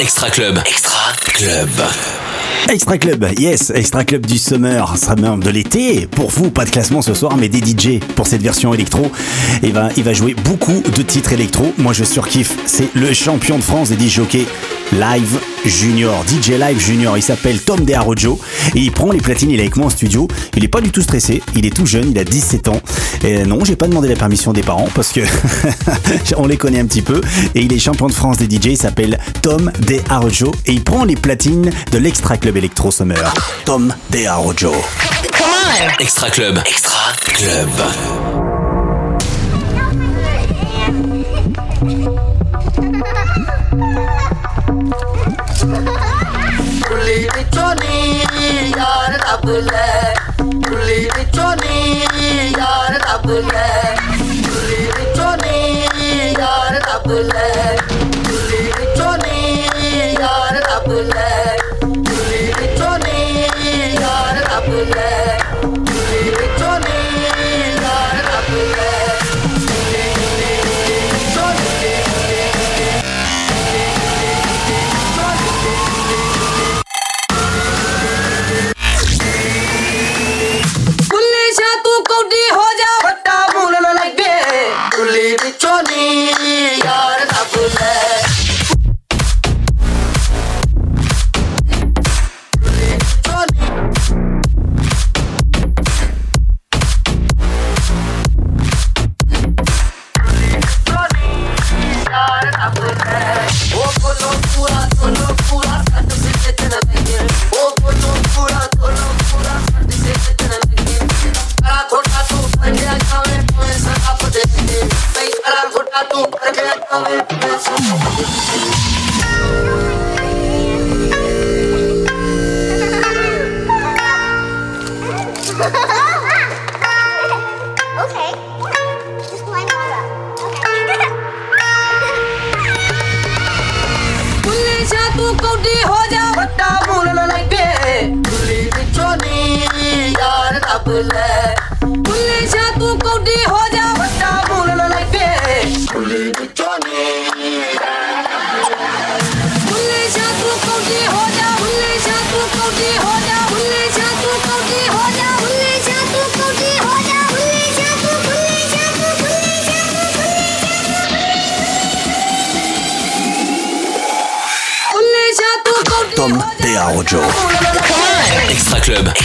Extra Club. Extra Club. Extra Club, yes, Extra Club du Summer, Summer de l'été. Pour vous, pas de classement ce soir, mais des DJ pour cette version électro. Il va, il va jouer beaucoup de titres électro. Moi, je surkiffe. C'est le champion de France des DJ Live Junior, DJ Live Junior. Il s'appelle Tom DeArojo et il prend les platines. Il est avec moi en studio. Il est pas du tout stressé. Il est tout jeune. Il a 17 ans. Et non, j'ai pas demandé la permission des parents parce que on les connaît un petit peu. Et il est champion de France des DJ. Il s'appelle Tom DeArojo et il prend les platines de l'Extra Club Electro Summer. Tom DeArojo. Extra Club. Extra Club. ਰੱਬ ਲੈ ਕੁਲੀ ਵਿੱਚੋਂ ਨੀ ਯਾਰ ਰੱਬ ਲੈ ਕੁਲੀ ਵਿੱਚੋਂ ਨੀ ਯਾਰ ਰੱਬ ਲੈ ਕੁਲੀ ਵਿੱਚੋਂ ਨੀ ਯਾਰ ਰੱਬ ਲੈ I'm gonna get Club.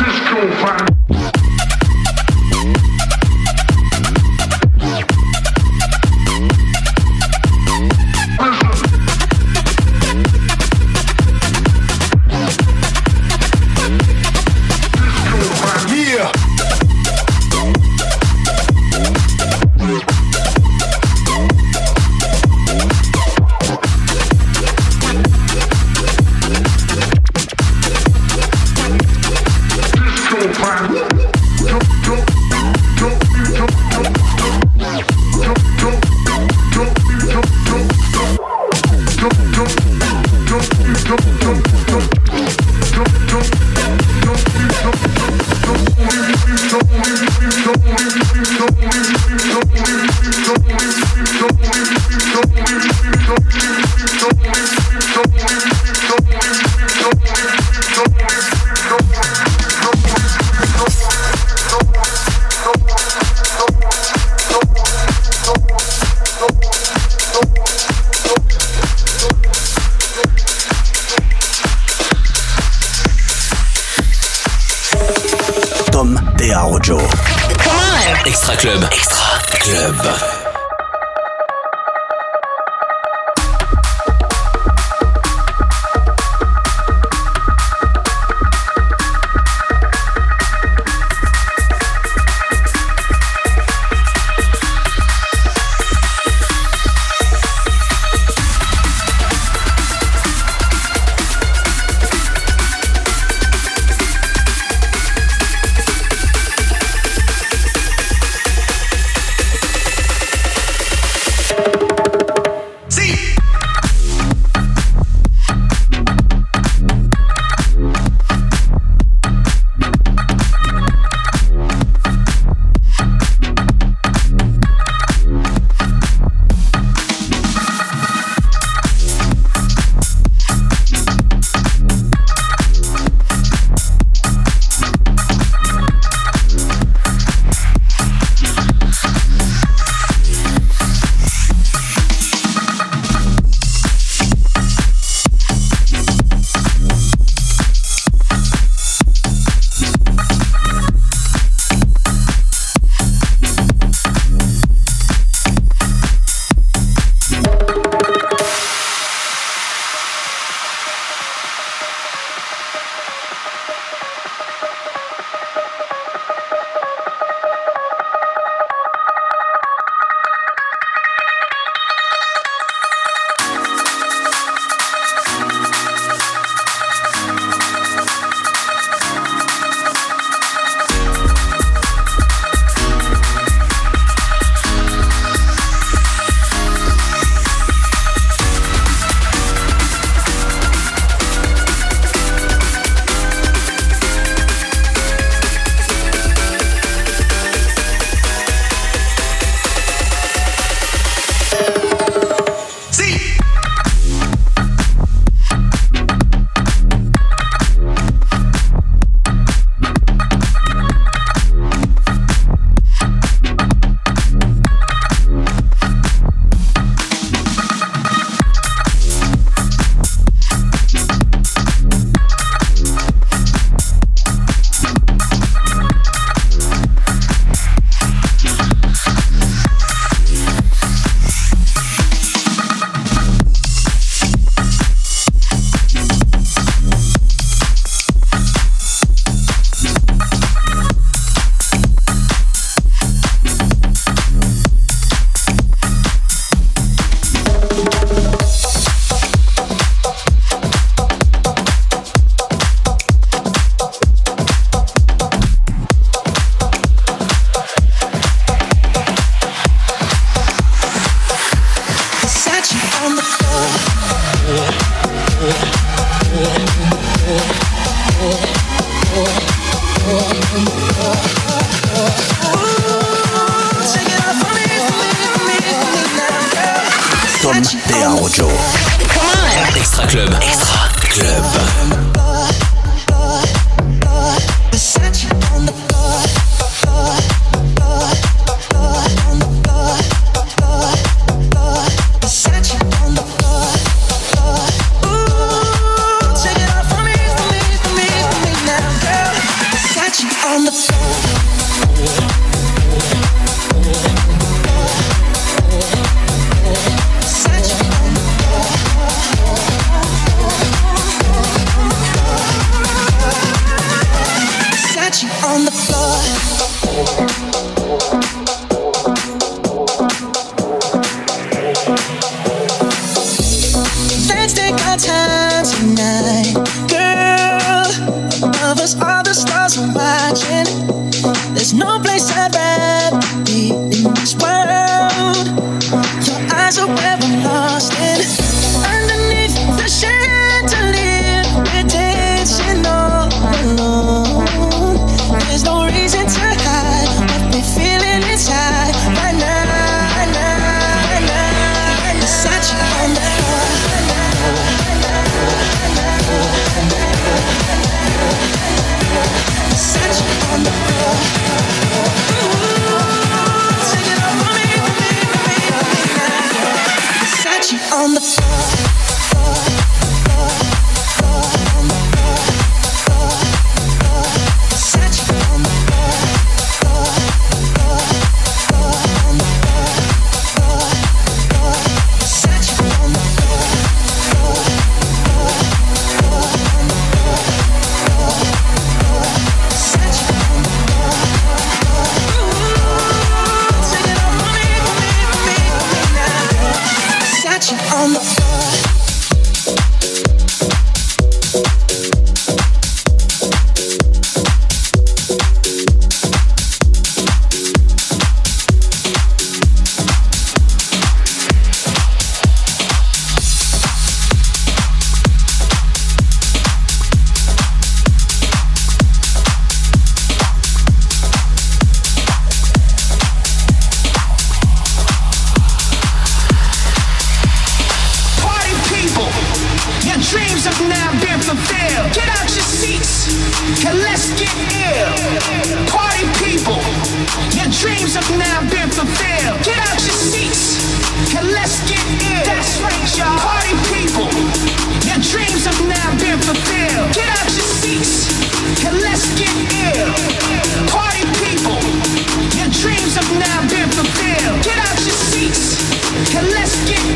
Disco fun.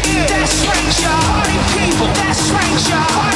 That's right, y'all. Party people, that's right, y'all.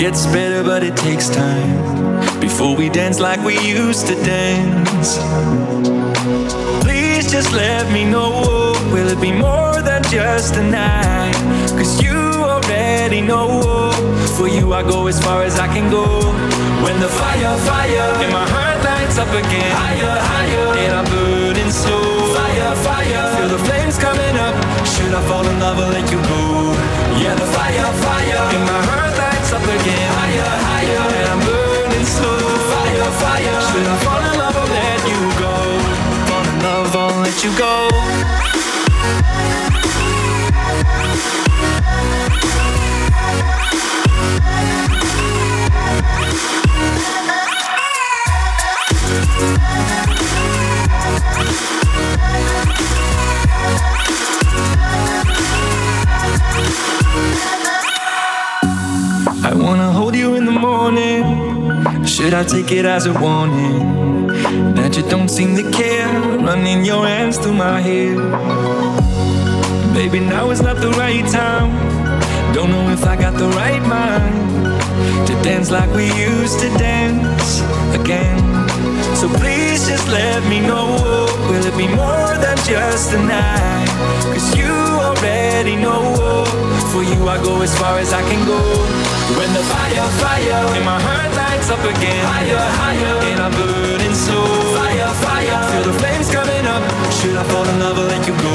Gets better, but it takes time. Before we dance like we used to dance. Please just let me know, will it be more than just a night? Cause you already know, for you I go as far as I can go. When the fire, fire, in my heart lights up again, higher, higher, and I'm burning slow. Fire, fire, feel the flames coming up. Should I fall in love or let you go? Should I take it as a warning that you don't seem to care? Running your hands through my hair. Baby, now is not the right time. Don't know if I got the right mind to dance like we used to dance again. So please just let me know. Will it be more than just a night? Cause you already know. For you, I go as far as I can go. When the fire, fire, in my heart lights up again. Higher, higher, and I'm burning slow. Fire, fire, feel the flames coming up. Should I fall in love or let you go?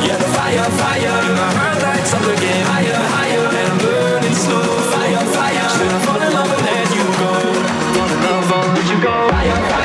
Yeah, the fire, fire, in my heart lights up again. Higher, higher, and I'm burning slow. Fire, fire, should I fall in love or let you go? Fall in love or let you go? Fire, fire,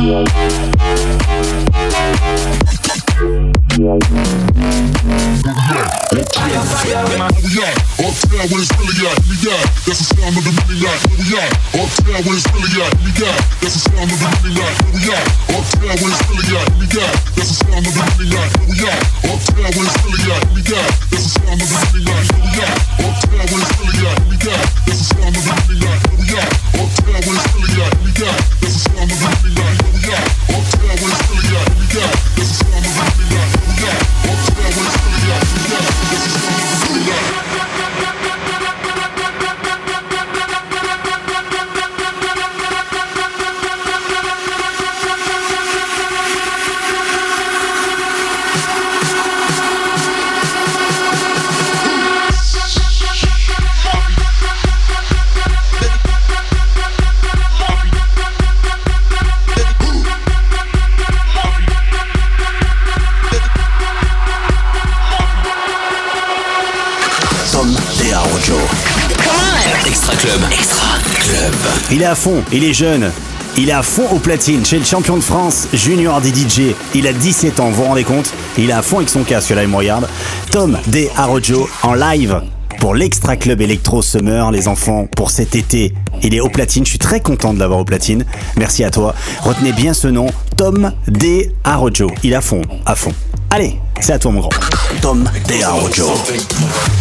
Wow. Il est jeune. Il est à fond au platine chez le champion de France junior des DJ. Il a 17 ans, vous vous rendez compte? Il est à fond avec son casque, là il me regarde. Tom DeArojo en live pour l'Extra Club Electro Summer, les enfants, pour cet été. Il est au platine, je suis très content de l'avoir au platine. Merci à toi. Retenez bien ce nom, Tom DeArojo. Il est à fond, à fond. Allez, c'est à toi mon grand. Tom DeArojo. It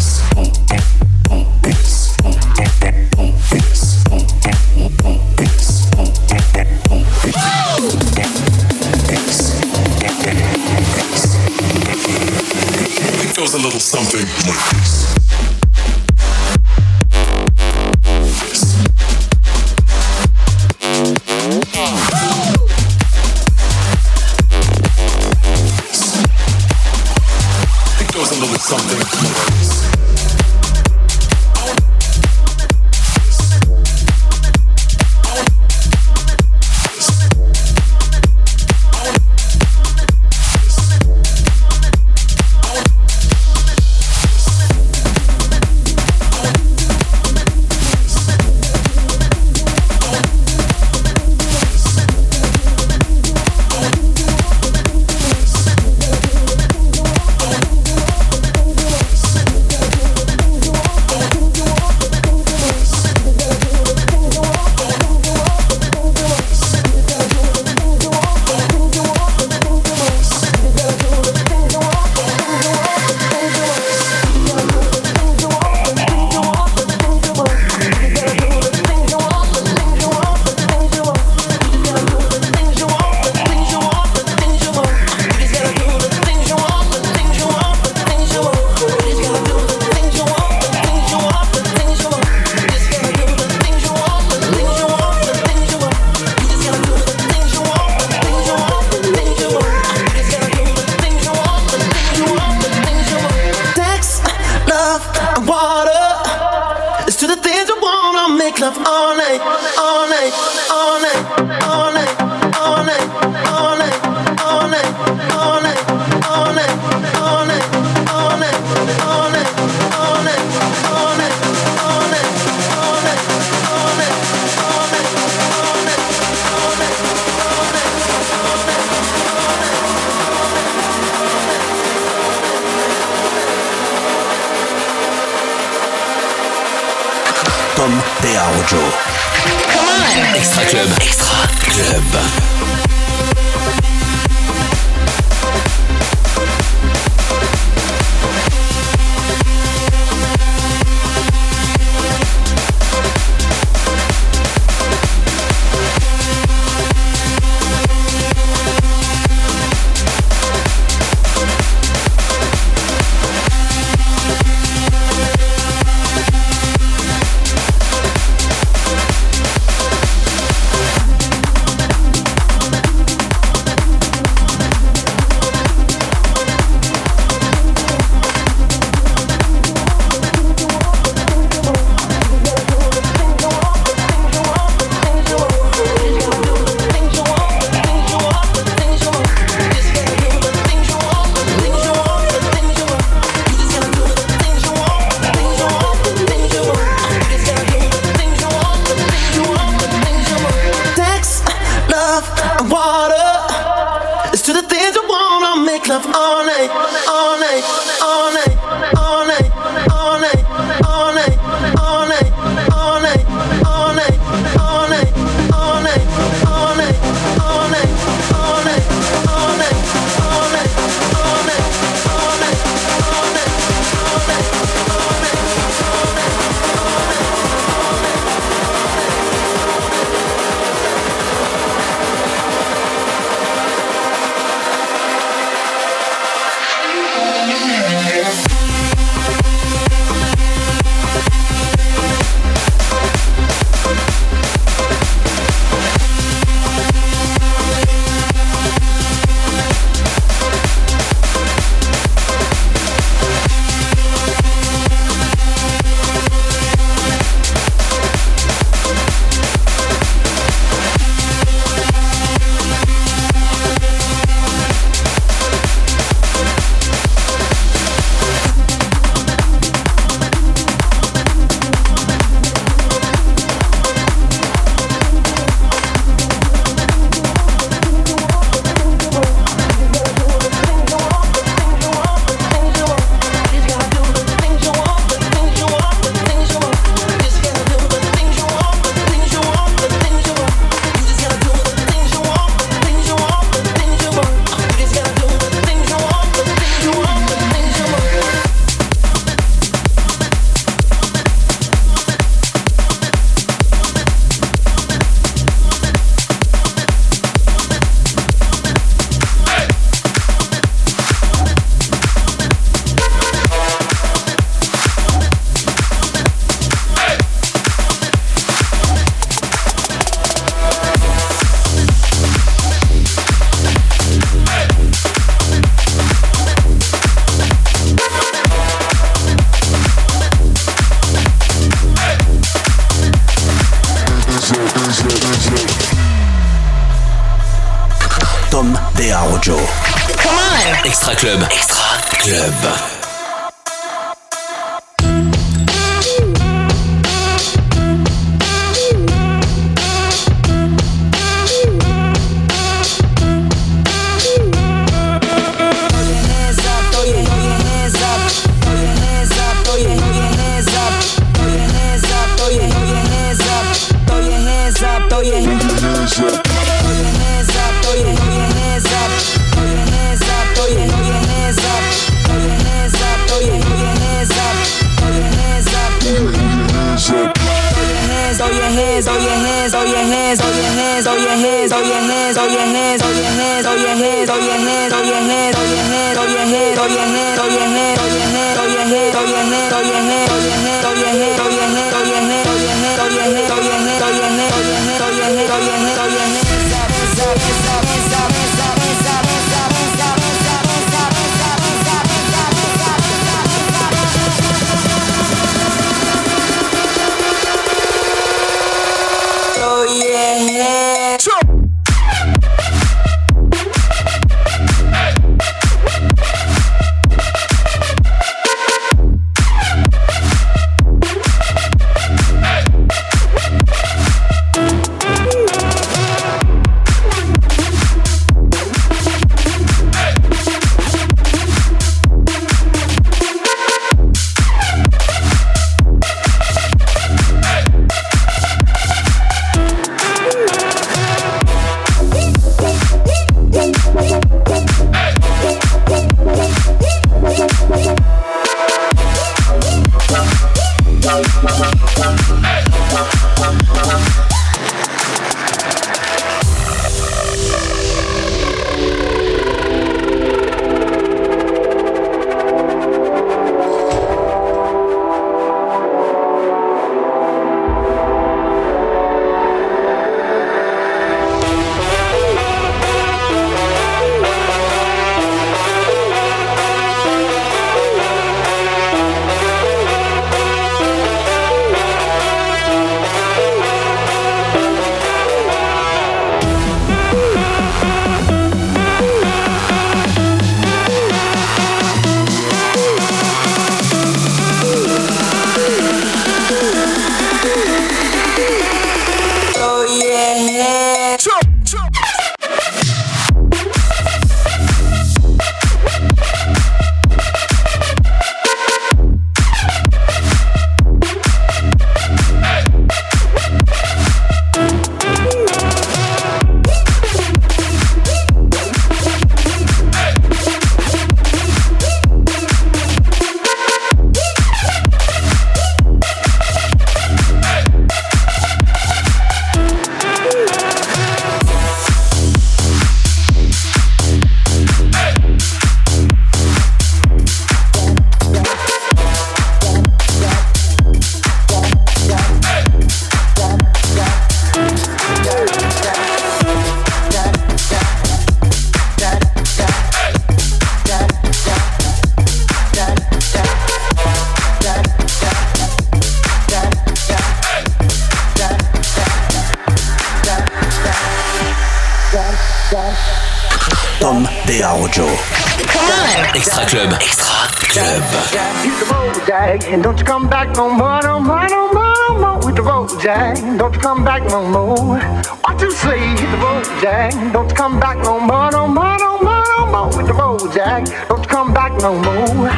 come back no more. What you say? Hit the road, Jack, don't come back no more, no more, no more, no more. Hit the road, Jack, don't come back no more.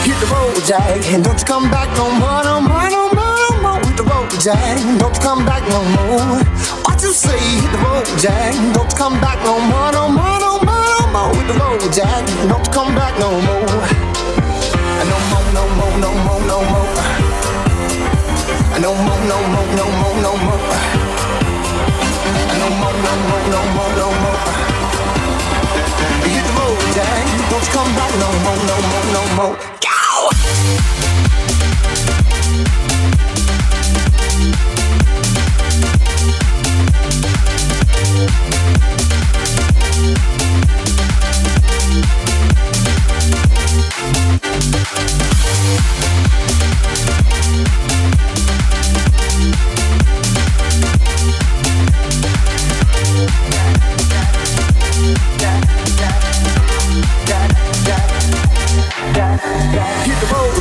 Hit the road, Jack, and don't come back no more, no more, no more, no more. Hit the road, Jack, don't come back no more. What you say? Hit the road, Jack, don't come back no more, no more, no more, no more. Hit the road, Jack, don't come back no more. No more, no more, no more, no more. No more, no more, no more, no more. No more, no more, no more, no more. Hit the road, Jack. Don't come back no more, no more, no more. Go!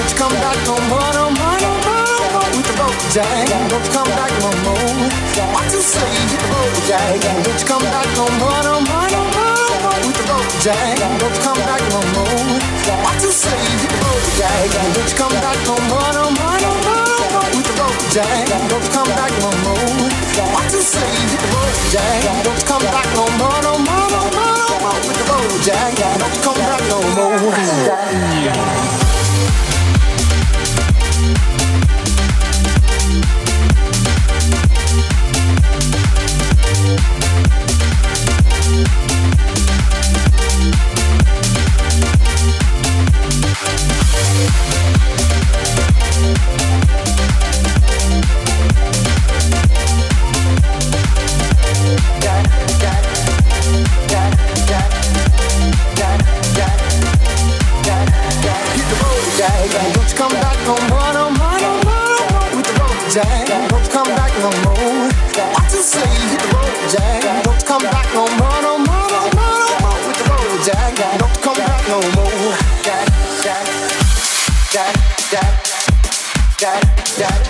Don't you come back no more, no more, no more, no more. With the road, Jack. Don't you come back no more. What you say? Hit the road, Jack. Don't you come back no more, no more, no more, no more. With the road, Jack. Don't you come back no more. What you say? Hit the road, Jack. Don't you come back no more, no more, no more, no more. With the road, Jack. Don't you come back no more. What you say? Hit the road, Jack. Don't you come back no more, no more, no more, no more. With the road, Jack. Don't you come back no more. Jack. Don't come back no more. What you say? Hit the road, Jack. Don't come back no more, no more, no more, no more. With the road, Jack. Don't come back no more. Jack, Jack, Jack, Jack, Jack,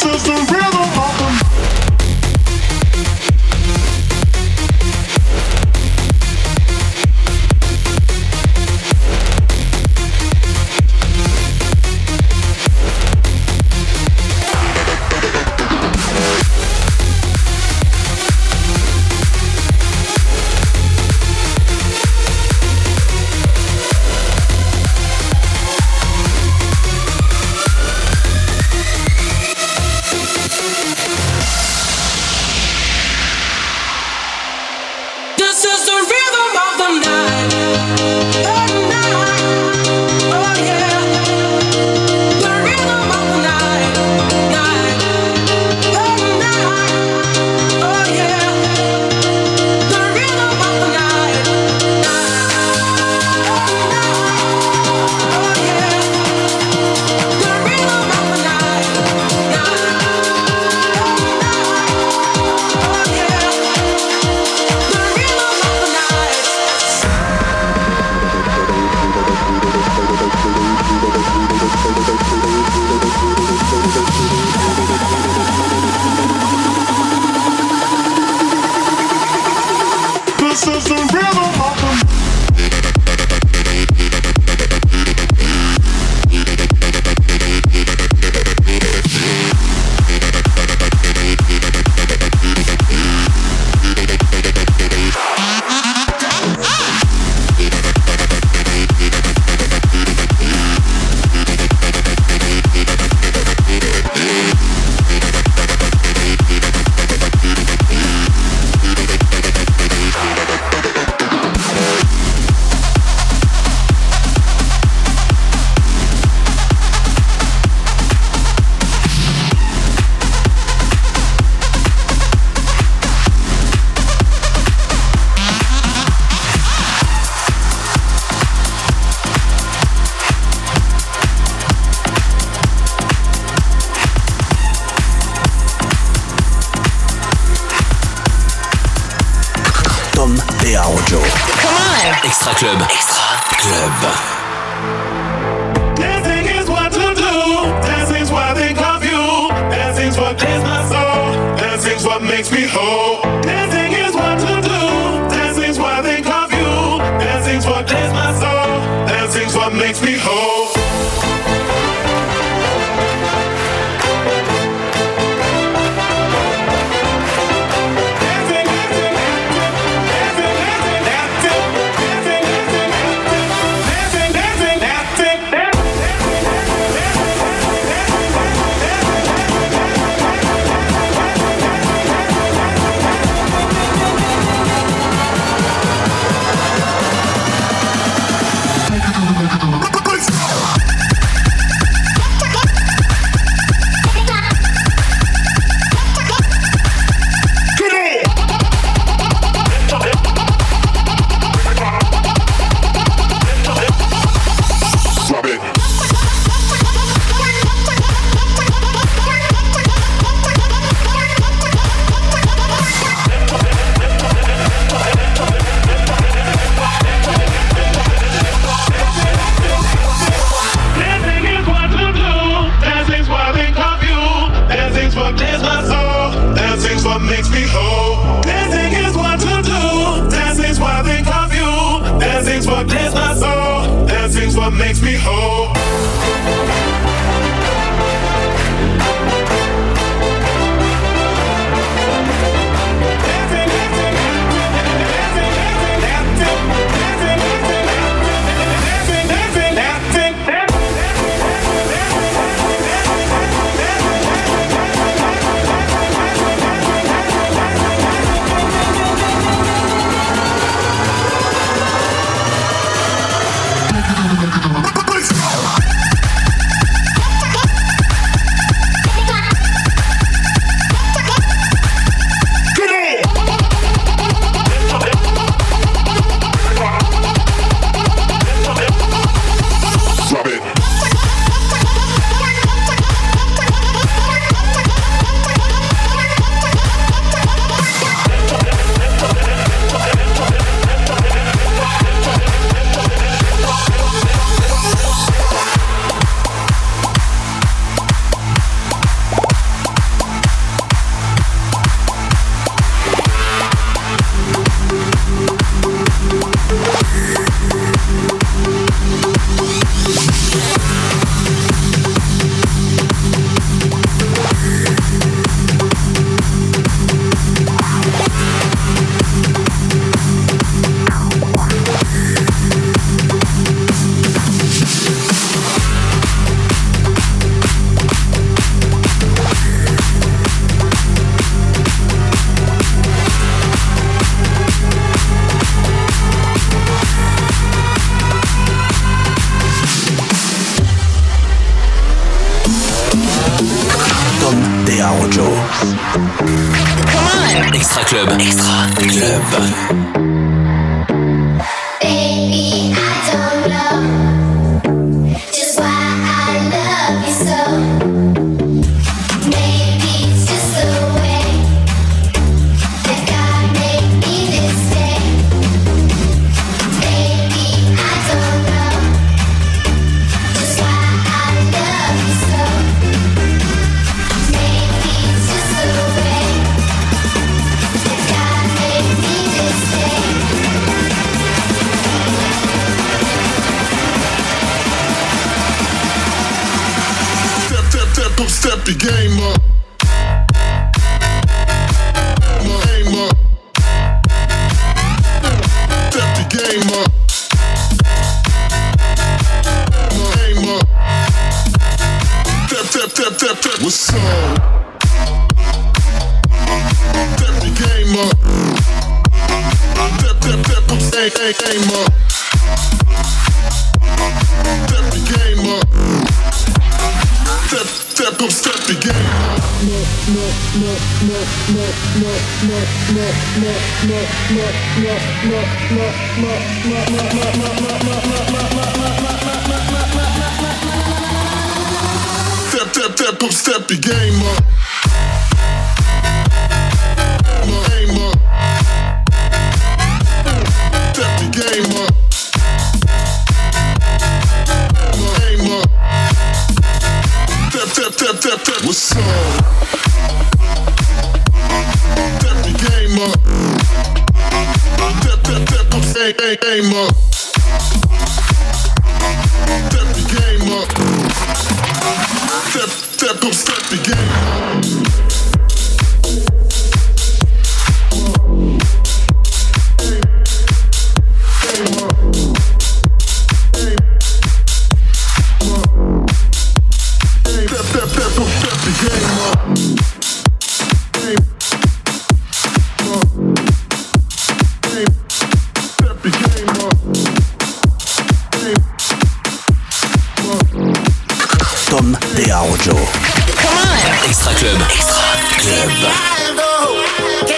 This is the rhythm. What makes me whole. Rojo. Extra Club. Extra Club. Step the game up. Step, step, come step the game up. Con de Extra Club. Extra Club.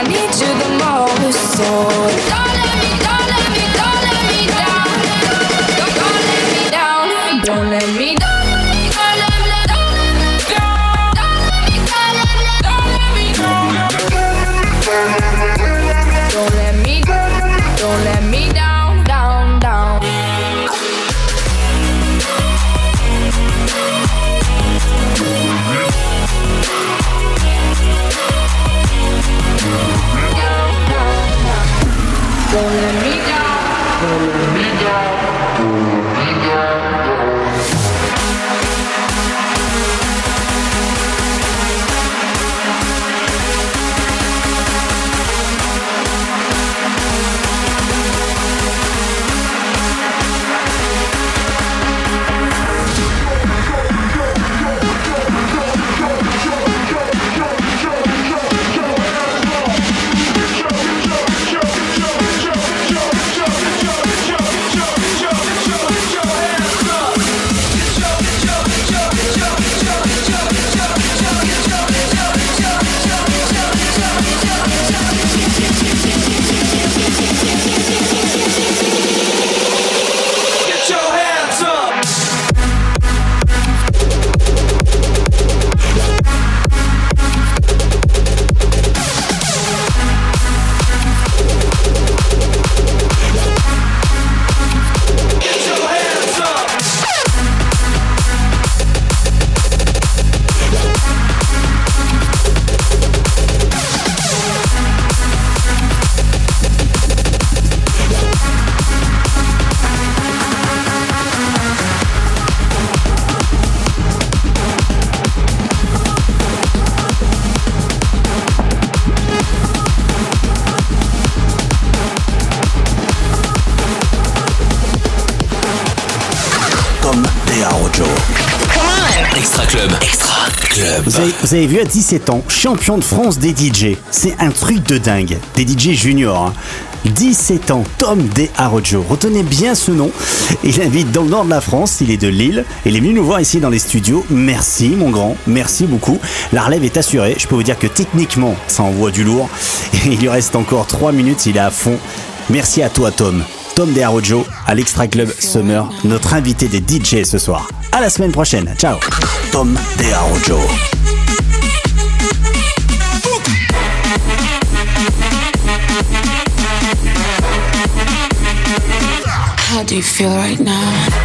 I need you the most. So. Extra Club. Vous avez, vu à 17 ans, champion de France des DJ. C'est un truc de dingue. Des DJ juniors. hein. 17 ans, Tom Dearojo. Retenez bien ce nom. Il habite dans le nord de la France, il est de Lille. Il est venu nous voir ici dans les studios. Merci mon grand, merci beaucoup. La relève est assurée. Je peux vous dire que techniquement, ça envoie du lourd. Il lui reste encore 3 minutes, il est à fond. Merci à toi Tom. Tom Dearojo à l'Extra Club Summer, notre invité des DJ ce soir. À la semaine prochaine. Ciao. Tom Dearojo. How do you feel right now?